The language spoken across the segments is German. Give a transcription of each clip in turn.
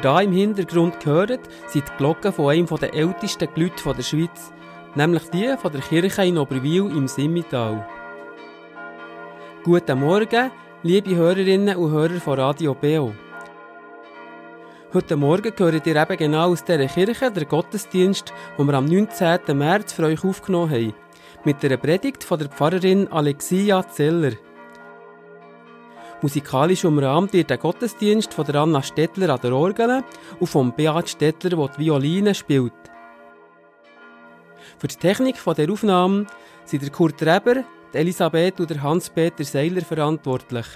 Ihr da im Hintergrund hört, sind die Glocken von einem der ältesten Glüte der Schweiz, nämlich die von der Kirche in Oberwil im Simmital. Guten Morgen, liebe Hörerinnen und Hörer von Radio Beo. Heute Morgen gehört ihr eben genau aus dieser Kirche, der Gottesdienst, den wir am 19. März für euch aufgenommen haben, mit der Predigt von der Pfarrerin Alexia Zeller. Musikalisch umrahmt wird der Gottesdienst von der Anna Stettler an der Orgel und von Beat Stettler, der die Violine spielt. Für die Technik der Aufnahme sind der Kurt Reber, Elisabeth und Hans-Peter Seiler verantwortlich.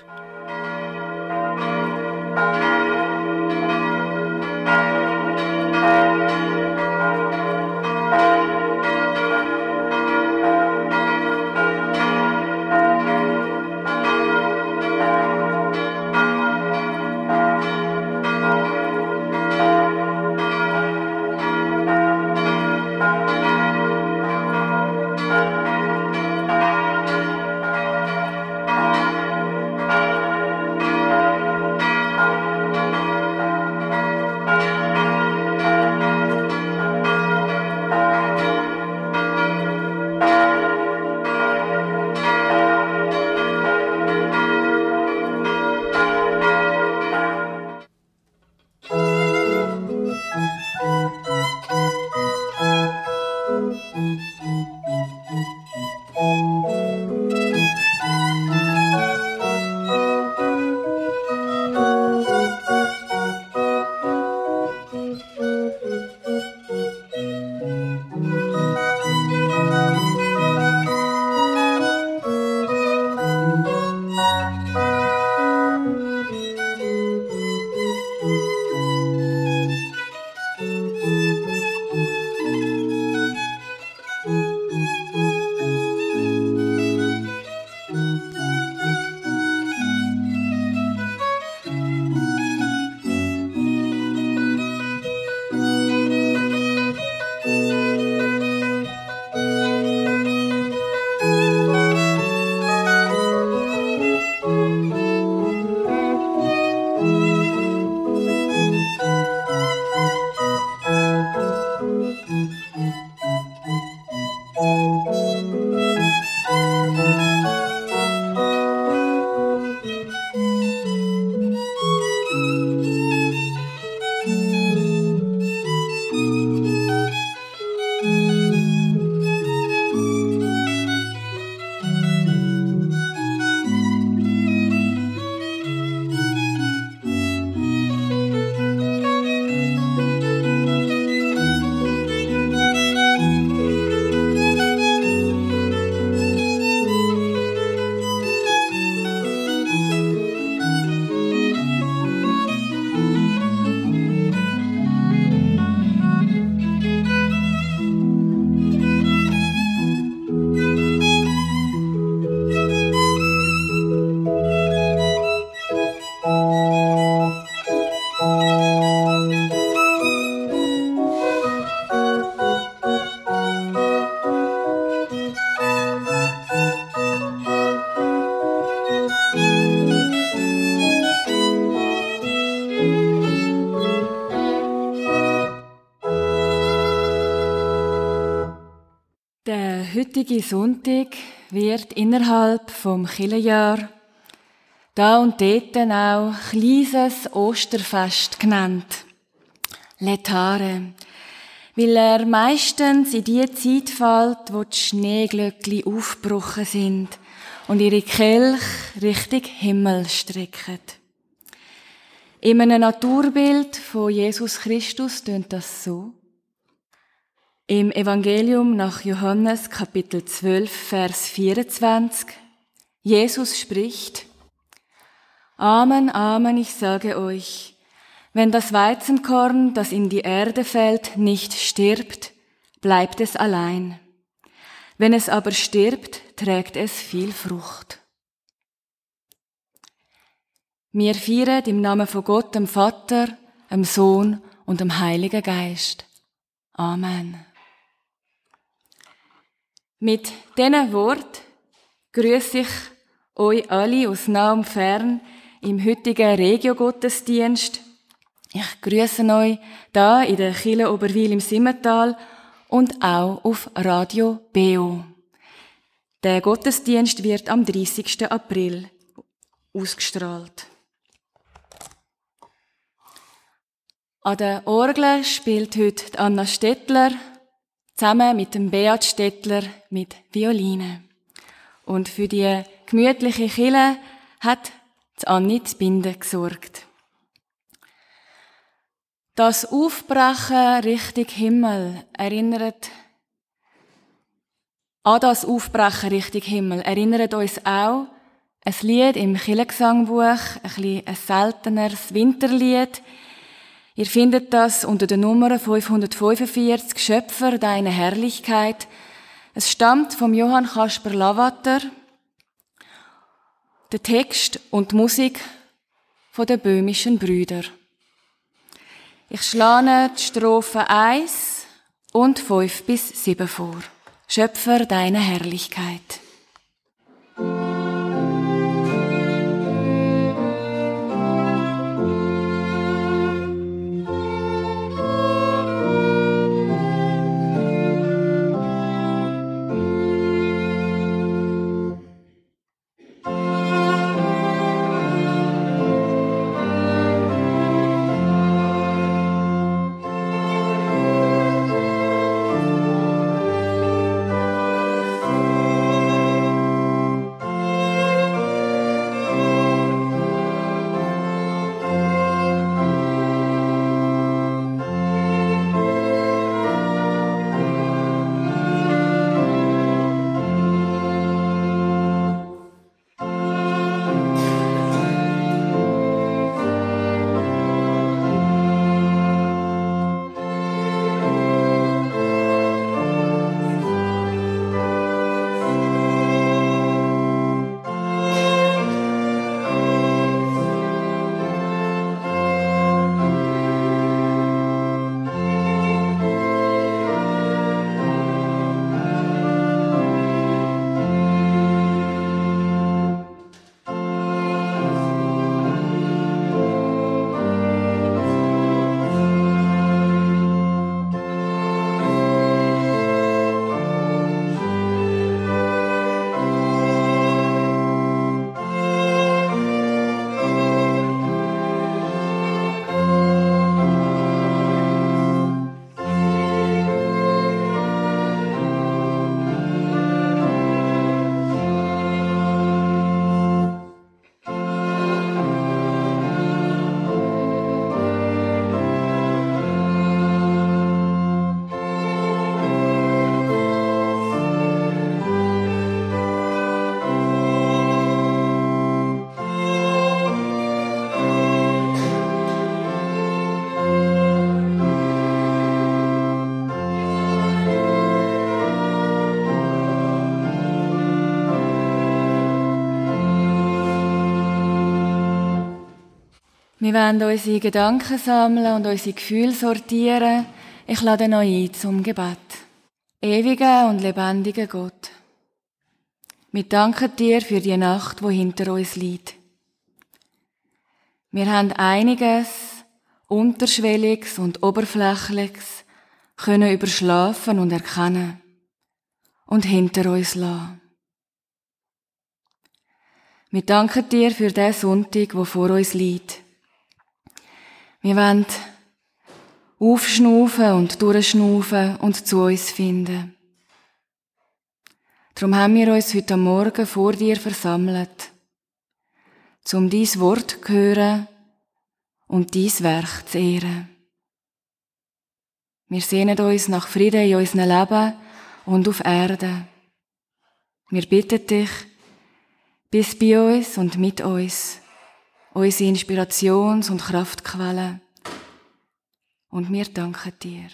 Heutige Sonntag wird innerhalb vom Kirchenjahr da und dort auch kleines Osterfest genannt. Letare. Weil er meistens in die Zeit fällt, wo die Schneeglöckli aufgebrochen sind und ihre Kelch Richtung Himmel strecken. In einem Naturbild von Jesus Christus tönt das so. Im Evangelium nach Johannes Kapitel 12, Vers 24. Jesus spricht, Amen, Amen, ich sage euch, wenn das Weizenkorn, das in die Erde fällt, nicht stirbt, bleibt es allein. Wenn es aber stirbt, trägt es viel Frucht. Wir feiern im Namen von Gott, dem Vater, dem Sohn und dem Heiligen Geist. Amen. Mit diesen Wort grüße ich euch alle aus nah und fern im heutigen Regio-Gottesdienst Ich grüße euch da in der Kille Oberwil im Simmental und auch auf Radio BO. Der Gottesdienst wird am 30. April ausgestrahlt. An der Orgel spielt heute Anna Stettler zusammen mit dem Beat Stettler mit Violine. Und für die gemütliche Kille hat Anni die Binde gesorgt. Das Aufbrechen Richtung Himmel erinnert an das Aufbrechen Richtung Himmel erinnert uns auch ein Lied im Kirchengesangbuch, ein, ein selteneres Winterlied. Ihr findet das unter der Nummer 545, Schöpfer deine Herrlichkeit. Es stammt vom Johann Kasper Lavater. Der Text und die Musik von den böhmischen Brüder. Ich schlage die Strophen 1 und 5 bis 7 vor. Schöpfer deiner Herrlichkeit. Wir wollen unsere Gedanken sammeln und unsere Gefühle sortieren. Ich lade euch ein zum Gebet. Ewiger und lebendiger Gott. Wir danken dir für die Nacht, wo hinter uns liegt. Wir haben einiges, Unterschwelliges und Oberflächliches können überschlafen und erkennen und hinter uns lassen. Wir danken dir für den Sonntag, wo vor uns liegt. Wir wollen aufschnaufen und durchschnaufen und zu uns finden. Darum haben wir uns heute Morgen vor dir versammelt, um dies Wort zu hören und dies Werk zu ehren. Wir sehnen uns nach Frieden in unserem Leben und auf Erde. Wir bitten dich, bist bei uns und mit uns unsere Inspirations- und Kraftquelle. Und wir danken dir.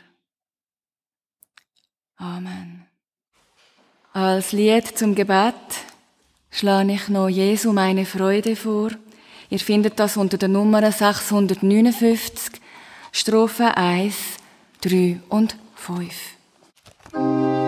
Amen. Als Lied zum Gebet schlage ich noch Jesu meine Freude vor. Ihr findet das unter der Nummer 659, Strophe 1, 3 und 5.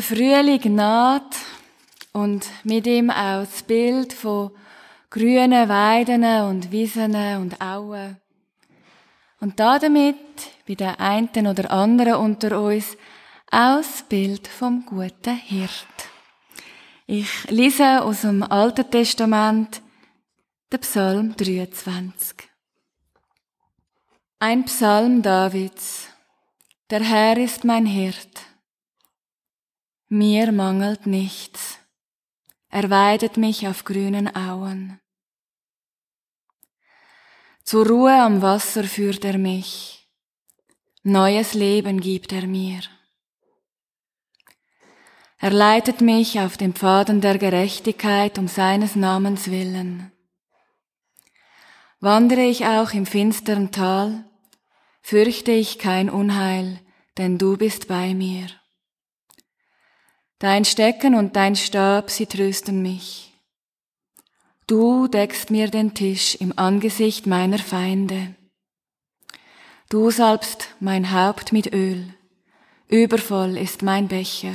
Der Frühling naht und mit ihm auch das Bild von grünen Weiden und Wiesen und Auen. Und damit bei der einen oder anderen unter uns auch das Bild vom guten Hirt. Ich lese aus dem Alten Testament den Psalm 23. Ein Psalm Davids. Der Herr ist mein Hirt. Mir mangelt nichts. Er weidet mich auf grünen Auen. Zur Ruhe am Wasser führt er mich. Neues Leben gibt er mir. Er leitet mich auf den Pfaden der Gerechtigkeit um seines Namens willen. Wandere ich auch im finstern Tal, fürchte ich kein Unheil, denn du bist bei mir. Dein Stecken und dein Stab, sie trösten mich. Du deckst mir den Tisch im Angesicht meiner Feinde. Du salbst mein Haupt mit Öl, übervoll ist mein Becher.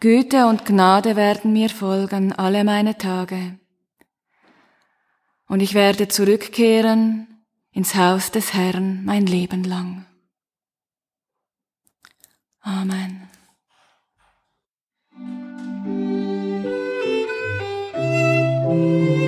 Güte und Gnade werden mir folgen alle meine Tage. Und ich werde zurückkehren ins Haus des Herrn mein Leben lang. Amen. Música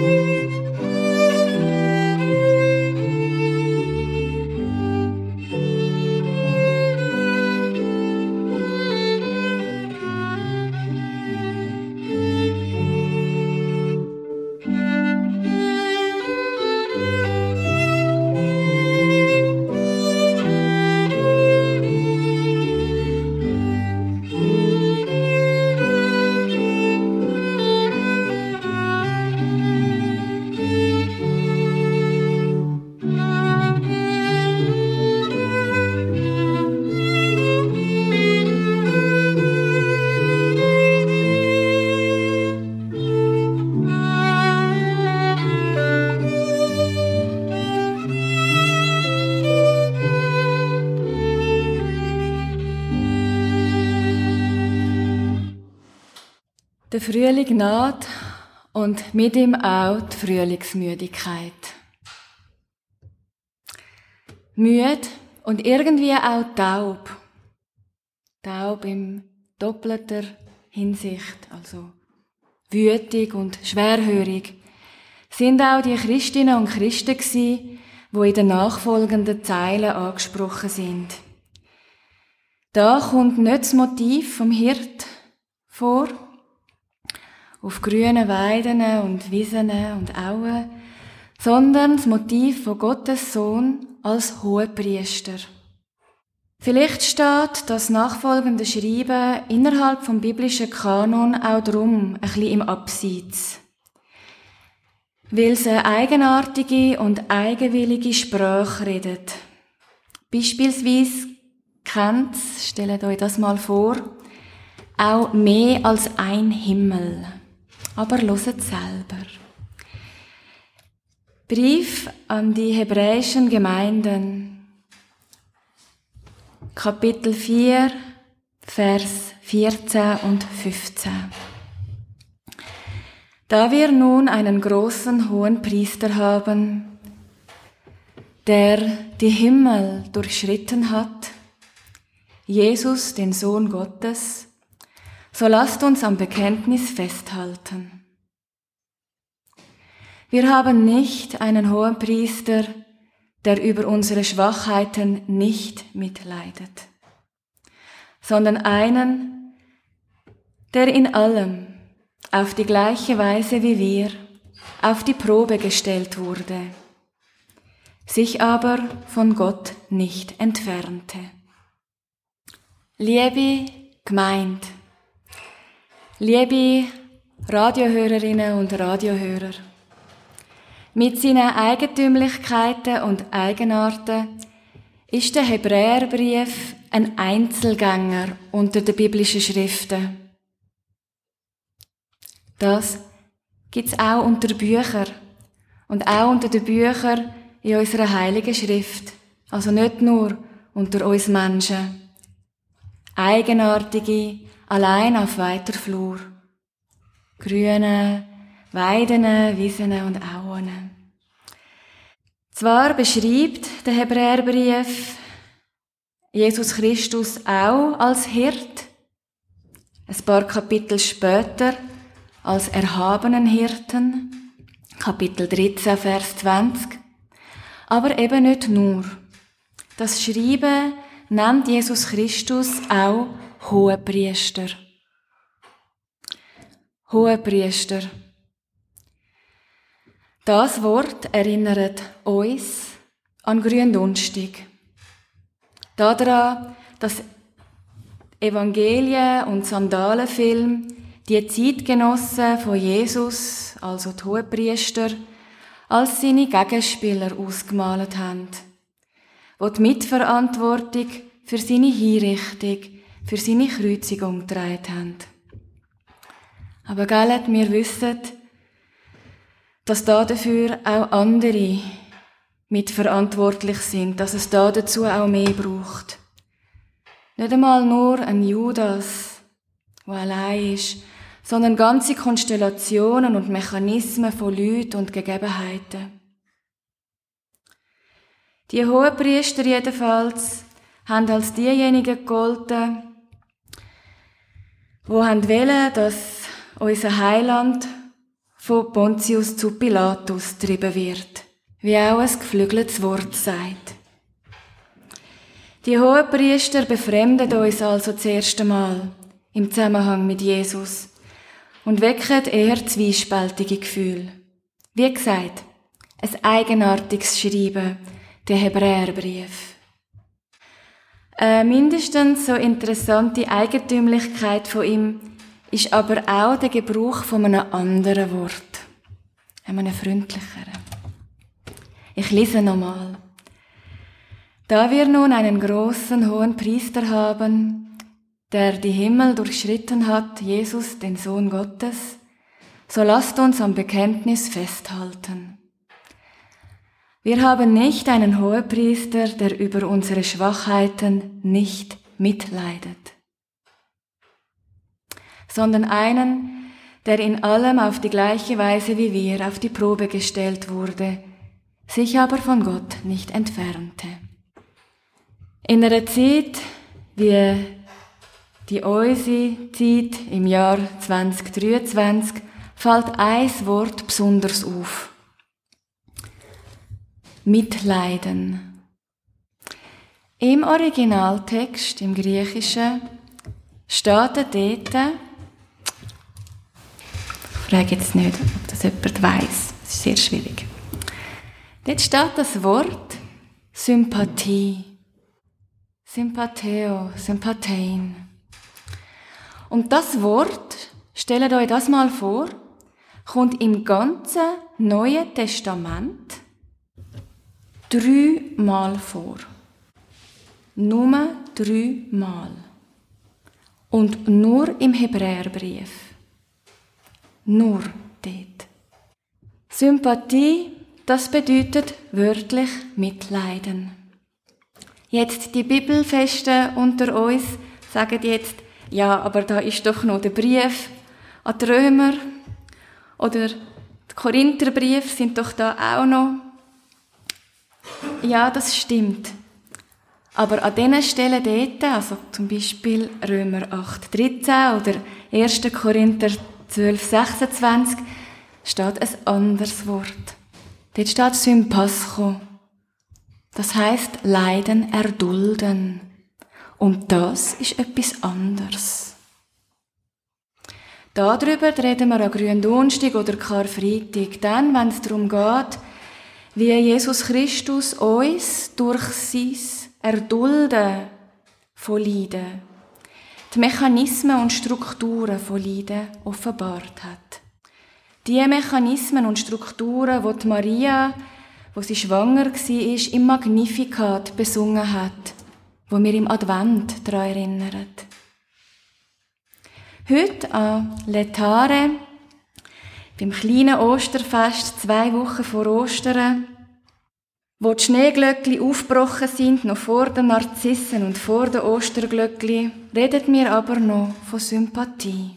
Der Frühling naht und mit ihm auch die Frühlingsmüdigkeit. Müde und irgendwie auch taub. Taub im doppelter Hinsicht, also wütig und schwerhörig, sind auch die Christinnen und Christen gsi, wo in den nachfolgenden Zeilen angesprochen sind. Da kommt nicht das Motiv vom Hirt vor, auf grünen Weiden und Wiesen und Auen, sondern das Motiv von Gottes Sohn als Hohepriester. Vielleicht steht das nachfolgende Schreiben innerhalb vom biblischen Kanon auch drum ein bisschen im Abseits. Weil es eine eigenartige und eigenwillige Sprache redet. Beispielsweise kennt, stellt euch das mal vor, auch mehr als ein Himmel aber loset selber. Brief an die hebräischen Gemeinden, Kapitel 4, Vers 14 und 15. Da wir nun einen großen hohen Priester haben, der die Himmel durchschritten hat, Jesus, den Sohn Gottes, so lasst uns am Bekenntnis festhalten. Wir haben nicht einen hohen Priester, der über unsere Schwachheiten nicht mitleidet, sondern einen, der in allem auf die gleiche Weise wie wir auf die Probe gestellt wurde, sich aber von Gott nicht entfernte. Liebe Gemeinde, Liebe Radiohörerinnen und Radiohörer, mit seinen Eigentümlichkeiten und Eigenarten ist der Hebräerbrief ein Einzelgänger unter den biblischen Schriften. Das gibt's auch unter Büchern und auch unter den Büchern in unserer heiligen Schrift, also nicht nur unter uns Menschen. eigenartige, allein auf weiter Flur. Grüne, Weiden, Wiesen und Auen. Zwar beschreibt der Hebräerbrief Jesus Christus auch als Hirt, ein paar Kapitel später als erhabenen Hirten, Kapitel 13, Vers 20, aber eben nicht nur. Das Schreiben nennt Jesus Christus auch Hohepriester. Hohepriester. Das Wort erinnert uns an Gründonstig. Daran, dass Evangelien und Sandalenfilm die Zeitgenossen von Jesus, also die Hohepriester, als seine Gegenspieler ausgemalt haben, die die Mitverantwortung für seine Hinrichtung, für seine Kreuzigung getragen haben. Aber gell, wir wissen, dass da dafür auch andere mitverantwortlich sind, dass es da dazu auch mehr braucht. Nicht einmal nur ein Judas, der allein ist, sondern ganze Konstellationen und Mechanismen von Leuten und Gegebenheiten. Die Hohepriester jedenfalls haben als diejenigen gegolten, wo haben wollen, dass unser Heiland von Pontius zu Pilatus getrieben wird, wie auch ein geflügeltes Wort sagt. Die Hohepriester befremden uns also das erste Mal im Zusammenhang mit Jesus und wecken eher zwiespältige Gefühle. Wie gesagt, ein eigenartiges Schreiben, der Hebräerbrief. Eine mindestens so interessante Eigentümlichkeit von ihm ist aber auch der Gebrauch von einem anderen Wort, einem freundlicheren. Ich lese nochmal. Da wir nun einen großen hohen Priester haben, der die Himmel durchschritten hat, Jesus, den Sohn Gottes, so lasst uns am Bekenntnis festhalten. Wir haben nicht einen Hohepriester, der über unsere Schwachheiten nicht mitleidet, sondern einen, der in allem auf die gleiche Weise wie wir auf die Probe gestellt wurde, sich aber von Gott nicht entfernte. In einer Zeit wie die unsere Zeit im Jahr 2023 fällt ein Wort besonders auf. Mitleiden. Im Originaltext, im Griechischen, steht dort, ich frage jetzt nicht, ob das jemand weiss, das ist sehr schwierig. Dort steht das Wort Sympathie. Sympatheo, Sympathein. Und das Wort, stellt euch das mal vor, kommt im ganzen Neuen Testament dreimal vor. Nur dreimal. Und nur im Hebräerbrief. Nur dort. Sympathie, das bedeutet wörtlich Mitleiden. Jetzt die Bibelfesten unter uns sagen jetzt, ja, aber da ist doch noch der Brief an die Römer oder die Korintherbrief sind doch da auch noch. Ja, das stimmt. Aber an diesen Stellen dort, also zum Beispiel Römer 8, 13 oder 1. Korinther 12, 26, steht ein anderes Wort. Dort steht Sympascho. Das heißt Leiden erdulden. Und das ist etwas anderes. Darüber reden wir an Gründonnerstag oder Karfreitag, dann, wenn es darum geht, wie Jesus Christus uns durch sein Erdulden von Leiden, die Mechanismen und Strukturen von Leiden offenbart hat. Die Mechanismen und Strukturen, die, Maria wo sie schwanger war, im Magnificat besungen hat, wo mir im Advent daran erinnert. Heute an Letare, beim kleinen Osterfest, zwei Wochen vor Ostern, Wo die Schneeglöckli aufgebrochen sind, noch vor den Narzissen und vor den Osterglöckli, redet mir aber noch von Sympathie.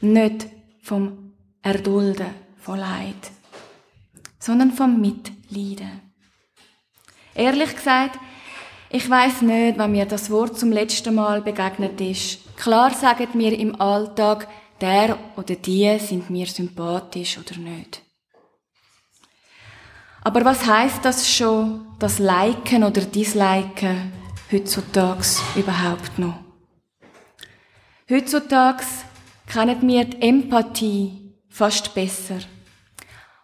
Nicht vom Erdulden von Leid, sondern vom Mitleiden. Ehrlich gesagt, ich weiß nicht, wann mir das Wort zum letzten Mal begegnet ist. Klar sagen mir im Alltag, der oder die sind mir sympathisch oder nicht. Aber was heißt das schon, das Liken oder Disliken heutzutage überhaupt noch? Heutzutage kennen wir die Empathie fast besser.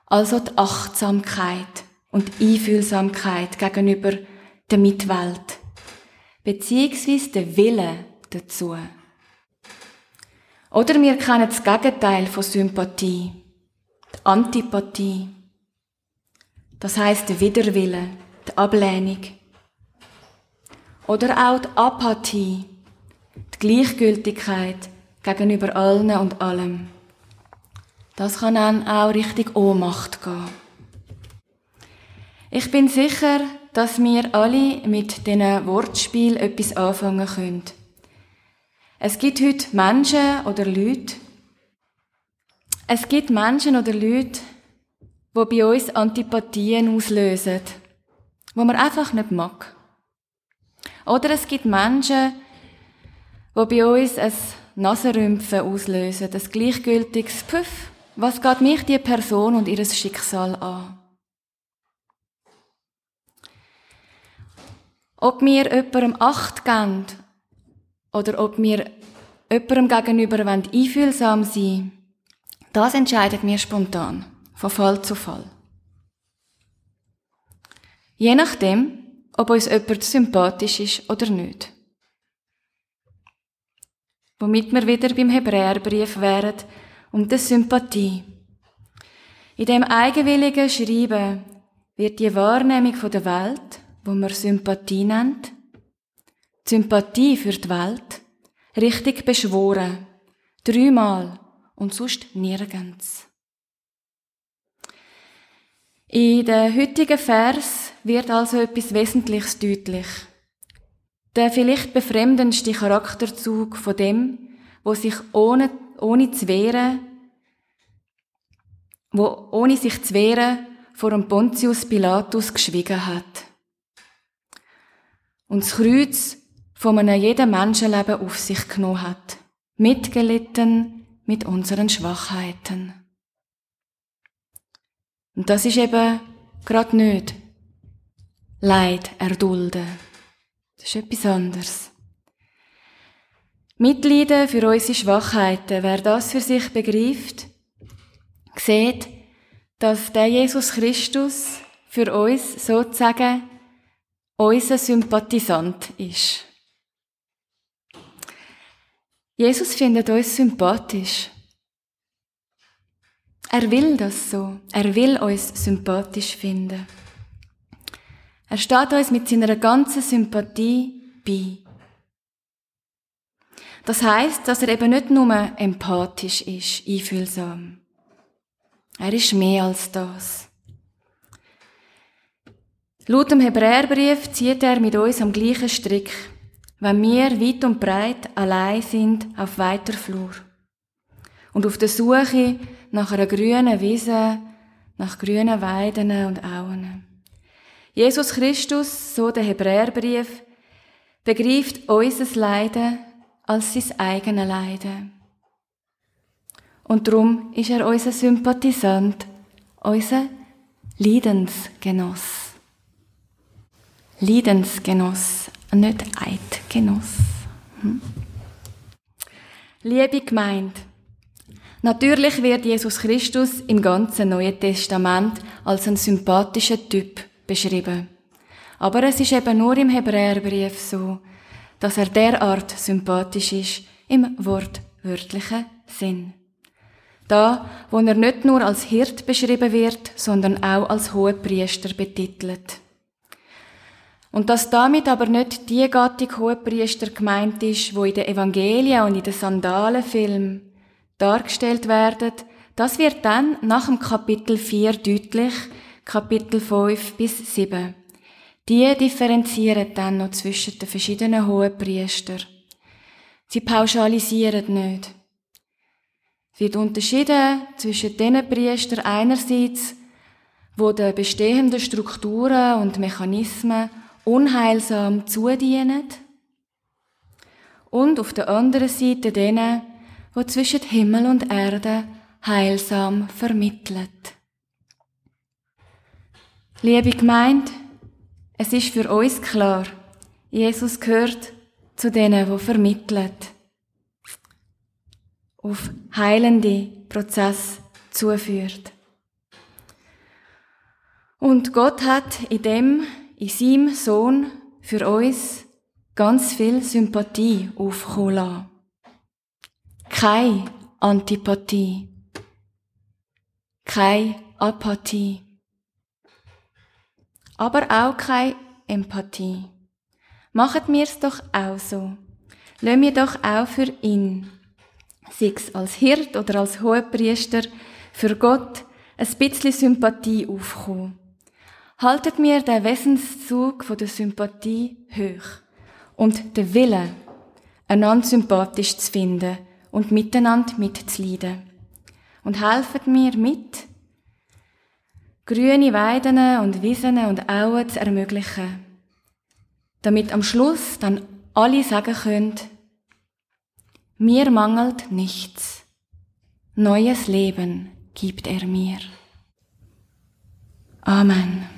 Also die Achtsamkeit und Einfühlsamkeit gegenüber der Mitwelt. Beziehungsweise der Wille dazu. Oder wir kennen das Gegenteil von Sympathie. Die Antipathie. Das heißt der Widerwille, die Ablehnung. Oder auch die Apathie, die Gleichgültigkeit gegenüber allen und allem. Das kann dann auch richtig Ohnmacht gehen. Ich bin sicher, dass wir alle mit diesen Wortspiel etwas anfangen können. Es gibt heute Menschen oder Leute, es gibt Menschen oder Leute, wo bei uns Antipathien auslösen, wo man einfach nicht mag. Oder es gibt Menschen, wo bei uns ein Nasenrümpfen auslösen, ein gleichgültiges Püff. Was geht mich die Person und ihres Schicksal an? Ob wir jemandem Acht geben oder ob wir jemandem gegenüber einfühlsam sein wollen, das entscheidet mir spontan von Fall zu Fall. Je nachdem, ob uns jemand sympathisch ist oder nicht. Womit wir wieder beim Hebräerbrief wären um die Sympathie. In dem eigenwilligen Schreiben wird die Wahrnehmung der Welt, wo man Sympathie nennt, Sympathie für die Welt, richtig beschworen. Dreimal und sonst nirgends. In der heutigen Vers wird also etwas Wesentliches deutlich. Der vielleicht befremdendste Charakterzug von dem, wo sich ohne, ohne zu wehren, wo ohne sich zu wehren vor dem Pontius Pilatus geschwiegen hat. Und das Kreuz von einem jeden Menschenleben auf sich genommen hat. Mitgelitten mit unseren Schwachheiten. Und das ist eben gerade nicht Leid erdulden. Das ist etwas anderes. Mitleiden für unsere Schwachheiten. Wer das für sich begreift, sieht, dass der Jesus Christus für uns sozusagen unser Sympathisant ist. Jesus findet uns sympathisch. Er will das so. Er will uns sympathisch finden. Er steht uns mit seiner ganzen Sympathie bei. Das heißt, dass er eben nicht nur empathisch ist, einfühlsam. Er ist mehr als das. Laut dem Hebräerbrief zieht er mit uns am gleichen Strick, wenn wir weit und breit allein sind auf weiter Flur und auf der Suche nach einer grünen Wiese, nach grünen Weiden und Auen. Jesus Christus, so der Hebräerbrief, begreift unser Leiden als sein eigenes Leiden. Und darum ist er unser Sympathisant, unser Leidensgenoss. Leidensgenoss, nicht Eidgenoss. Hm? Liebe Gemeinde, Natürlich wird Jesus Christus im ganzen Neuen Testament als ein sympathischer Typ beschrieben. Aber es ist eben nur im Hebräerbrief so, dass er derart sympathisch ist im wortwörtlichen Sinn. Da, wo er nicht nur als Hirt beschrieben wird, sondern auch als Hohepriester betitelt. Und dass damit aber nicht die Gattung Hohepriester gemeint ist, wo in den Evangelien und in den Sandalenfilmen dargestellt werden, das wird dann nach dem Kapitel 4 deutlich, Kapitel 5 bis 7. Die differenzieren dann noch zwischen den verschiedenen hohen Priester. Sie pauschalisieren nicht. Wird unterschieden zwischen den Priestern einerseits, wo den bestehenden Strukturen und Mechanismen unheilsam zudienen, und auf der anderen Seite denen, wo zwischen Himmel und Erde heilsam vermittelt. Liebe Gemeinde, es ist für uns klar, Jesus gehört zu denen, wo vermittelt, auf heilende Prozess zuführt. Und Gott hat in dem, in seinem Sohn für uns ganz viel Sympathie aufkommen lassen. Keine Antipathie. Keine Apathie. Aber auch keine Empathie. Machen mir's doch auch so. Lassen wir doch auch für ihn, sei es als Hirt oder als Hohepriester, für Gott ein bisschen Sympathie aufkommen. Haltet mir den Wesenszug von der Sympathie hoch und den Willen, einander sympathisch zu finden und miteinander mitzuleiden. Und helfet mir mit, grüne Weiden und Wiesen und Auen zu ermöglichen, damit am Schluss dann alle sagen können, mir mangelt nichts, neues Leben gibt er mir. Amen.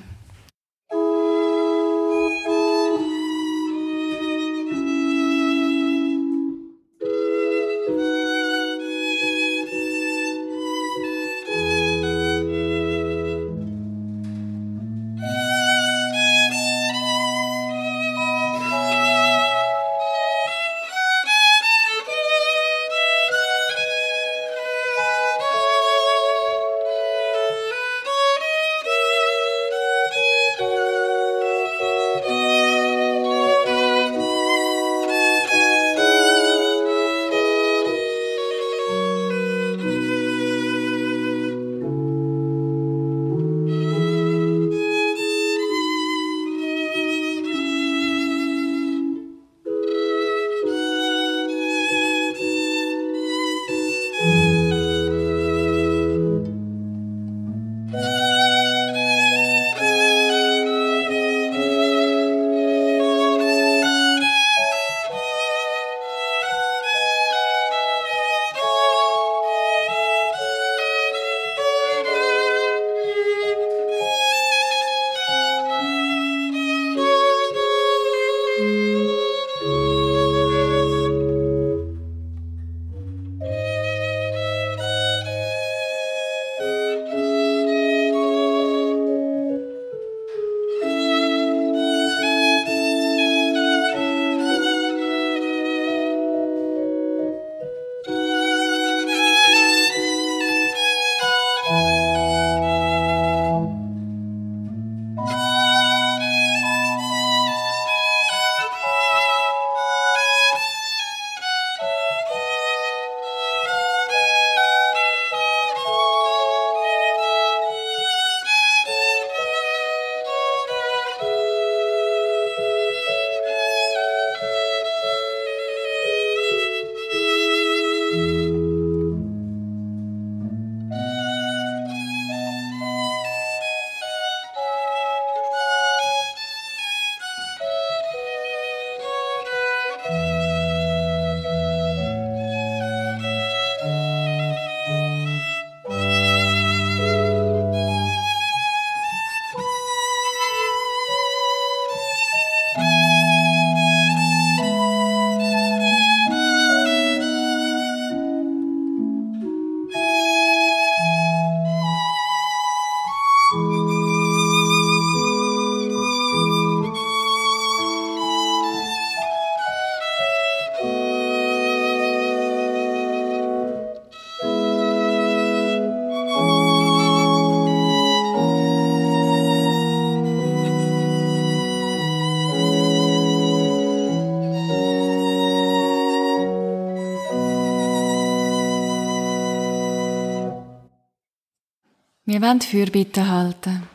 Wir wollen Fürbitte halten.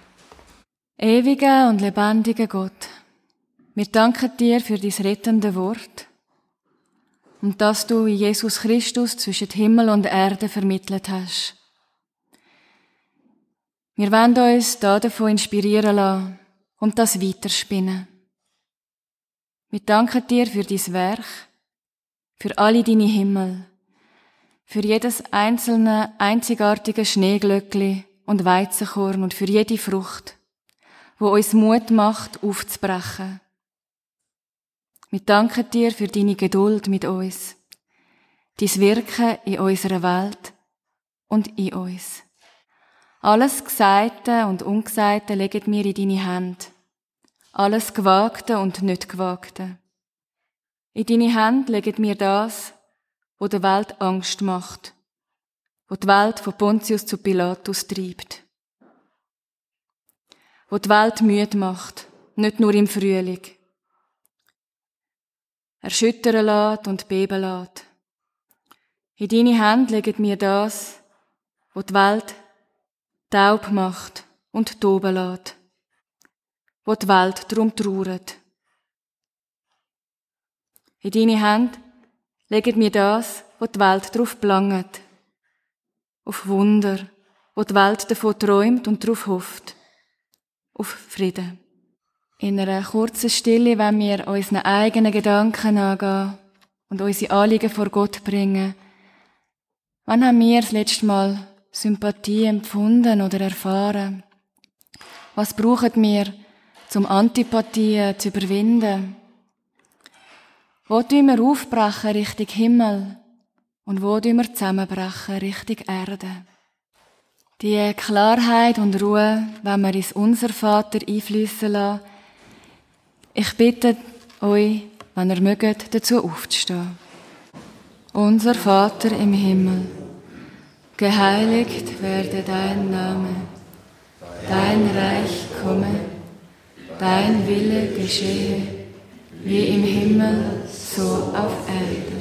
Ewiger und lebendiger Gott, wir danken dir für dein rettende Wort und dass du in Jesus Christus zwischen Himmel und Erde vermittelt hast. Wir wollen uns da davon inspirieren lassen und das weiterspinnen. Wir danken dir für dein Werk, für alle deine Himmel, für jedes einzelne einzigartige Schneeglöckli und Weizenkorn und für jede Frucht, wo uns Mut macht, aufzubrechen. Wir danken dir für deine Geduld mit uns, dein Wirken in unserer Welt und in uns. Alles Gesagte und Ungesagte legen wir in deine Hände. Alles Gewagte und nicht Gewagte. In deine Hände legen wir das, wo der Welt Angst macht, wo die Welt von Pontius zu Pilatus treibt wo die Welt müde macht, nicht nur im Frühling. Erschüttern lässt und beben lässt. In deine Hände legen mir das, wo die Welt taub macht und toben lässt, wo die Welt drum trauert. In deine Hände legen mir das, wo die Welt drauf belangt, auf Wunder, wo die Welt davon träumt und darauf hofft auf Frieden. In einer kurzen Stille, wenn wir unseren eigenen Gedanken angehen und unsere Anliegen vor Gott bringen, wann haben wir das letzte Mal Sympathie empfunden oder erfahren? Was brauchen wir, um Antipathien zu überwinden? Wo tun wir aufbrechen Richtung Himmel und wo tun wir zusammenbrechen Richtung Erde? Die Klarheit und Ruhe, wenn wir ins Unser Vater einfließen lassen. Ich bitte euch, wenn ihr mögt, dazu aufzustehen. Unser Vater im Himmel, geheiligt werde dein Name, dein Reich komme, dein Wille geschehe, wie im Himmel, so auf Erden.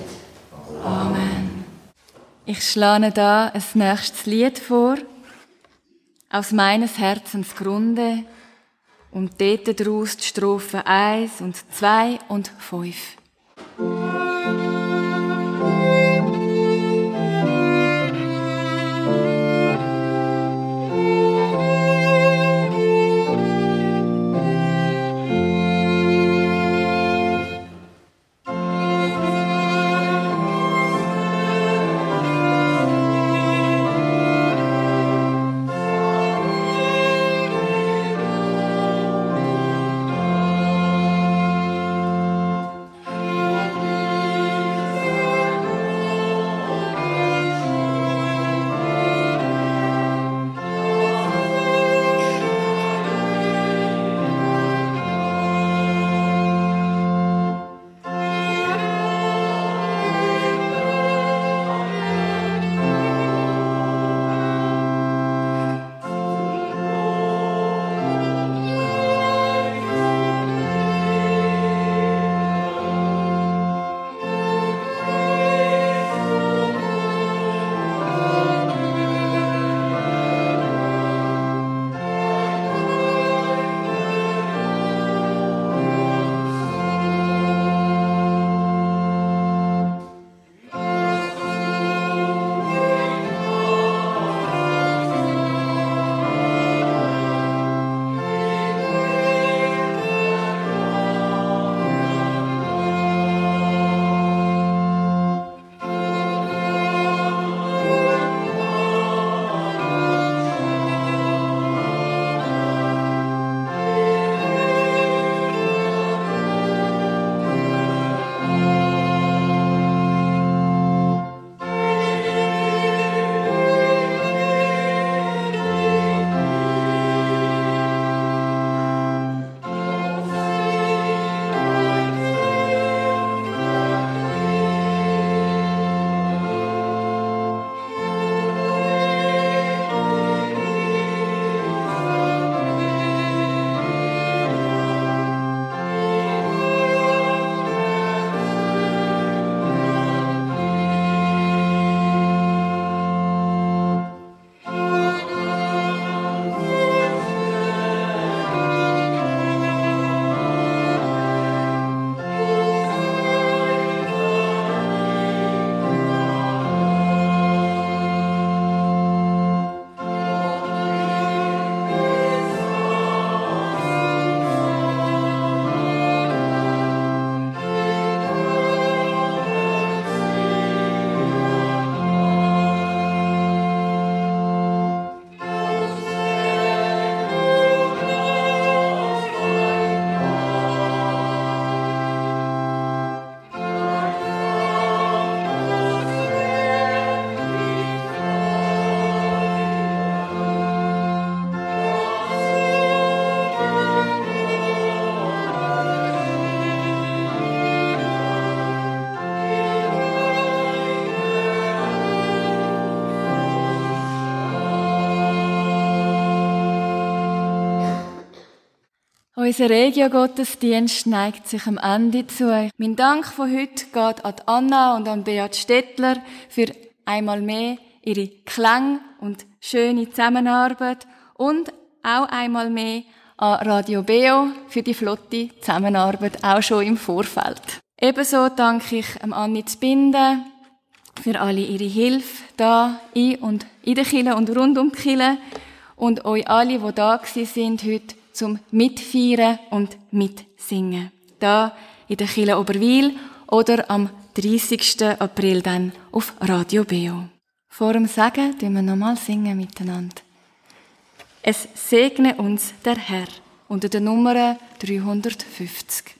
Amen. Ich schlage da ein nächstes Lied vor aus meines Herzens Grunde und dort daraus die Strophe 1 und 2 und 5. Unser Regio-Gottesdienst neigt sich am Ende zu. Mein Dank von heute geht an Anna und an Beat Stettler für einmal mehr ihre Klang und schöne Zusammenarbeit und auch einmal mehr an Radio Beo für die flotte Zusammenarbeit, auch schon im Vorfeld. Ebenso danke ich am Anni Binden für alle ihre Hilfe da in und in der Kille und rund um die Kille und euch alle, die da sind heute zum Mitfeiern und Mitsingen. Da in der Kille Oberwil oder am 30. April dann auf Radio Beo. Vor dem Sagen tun wir nochmal singen miteinander. Es segne uns der Herr unter der Nummer 350.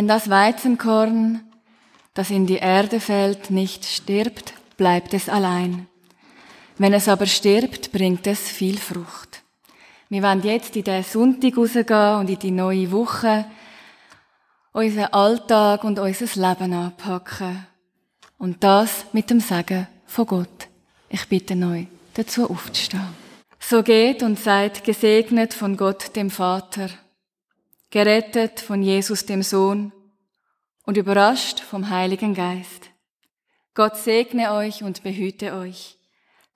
Wenn das Weizenkorn, das in die Erde fällt, nicht stirbt, bleibt es allein. Wenn es aber stirbt, bringt es viel Frucht. Wir wollen jetzt in den Sonntag rausgehen und in die neue Woche unseren Alltag und unser Leben anpacken. Und das mit dem Sagen von Gott. Ich bitte euch, dazu aufzustehen. So geht und seid gesegnet von Gott, dem Vater, gerettet von Jesus dem Sohn und überrascht vom Heiligen Geist. Gott segne euch und behüte euch.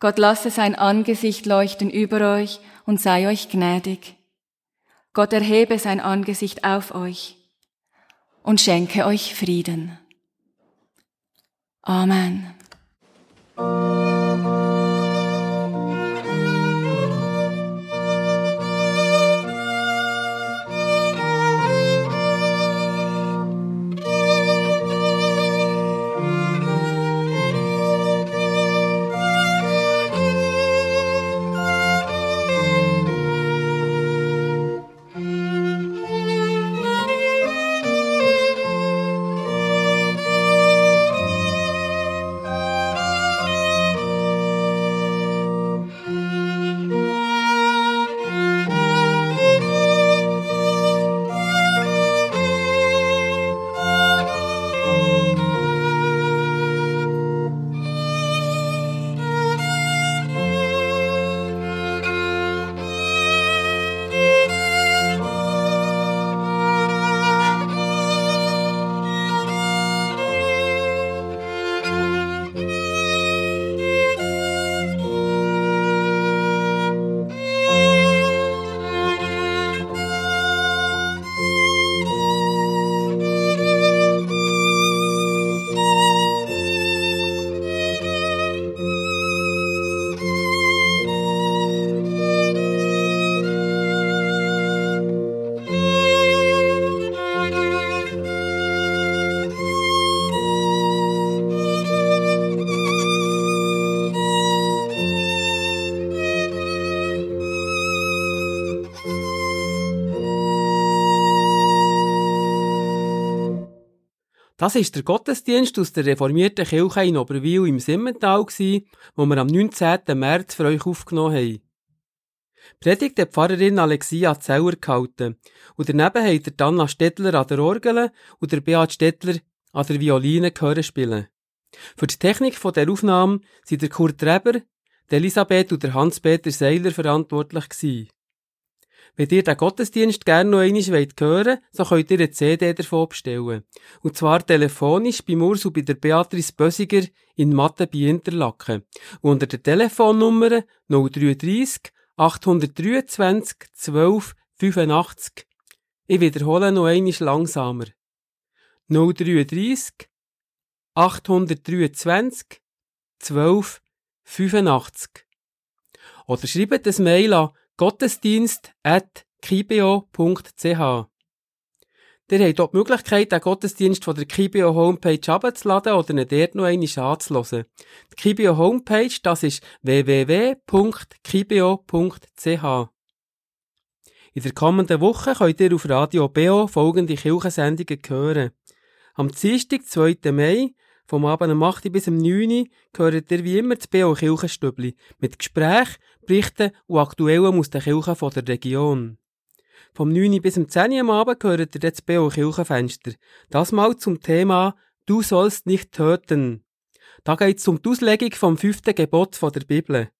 Gott lasse sein Angesicht leuchten über euch und sei euch gnädig. Gott erhebe sein Angesicht auf euch und schenke euch Frieden. Amen. Das ist der Gottesdienst aus der reformierten Kirche in Oberwil im Simmental, wo wir am 19. März für euch aufgenommen haben. Predigt hat Pfarrerin Alexia Zeller gehalten und daneben hat der Anna Stettler an der Orgel und der Beat Stettler an der Violine gehören spielen. Für die Technik von der Aufnahme sind der Kurt Reber, der Elisabeth und der Hans-Peter Seiler verantwortlich gewesen. Wenn ihr den Gottesdienst gerne noch einmal hören wollt, so könnt ihr eine CD davon bestellen. Und zwar telefonisch bei Urs und bei der Beatrice Bösiger in Mathe bei Interlaken. Unter der Telefonnummer 033 823 12 85. Ich wiederhole noch einmal langsamer. 033 823 12 85. Oder schreibt ein Mail an gottesdienst.kibio.ch. Ihr habt dort die Möglichkeit, den Gottesdienst von der Kibio Homepage abzuladen oder ihn dort noch einmal anzuhören. Die Kibio Homepage, das ist www.kibio.ch. In der kommenden Woche könnt ihr auf Radio BO folgende Kirchensendungen hören. Am Dienstag, 2. Mai, vom Abend um 8 bis um 9 gehört ihr wie immer das BO Kirchenstübli mit Gesprächen, Berichten und Aktuellem aus den Kirchen der Region. Vom 9 bis um 10 am Abend gehört ihr das BO Kirchenfenster. Das mal zum Thema Du sollst nicht töten. Da geht es um die Auslegung vom fünften Gebot der Bibel.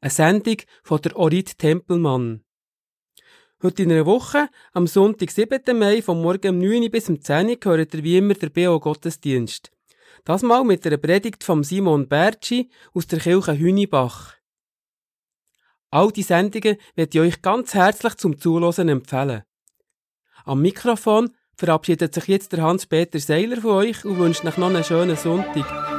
Eine Sendung von der Orit Tempelmann. Heute in einer Woche, am Sonntag, 7. Mai, vom Morgen um 9 bis um 10 gehört ihr wie immer der BO Gottesdienst. Das mal mit einer Predigt von Simon Bertschi aus der Kirche Hünibach. All die Sendungen werde ich euch ganz herzlich zum Zuhören empfehlen. Am Mikrofon verabschiedet sich jetzt der Hans-Peter Seiler von euch und wünscht euch noch einen schönen Sonntag.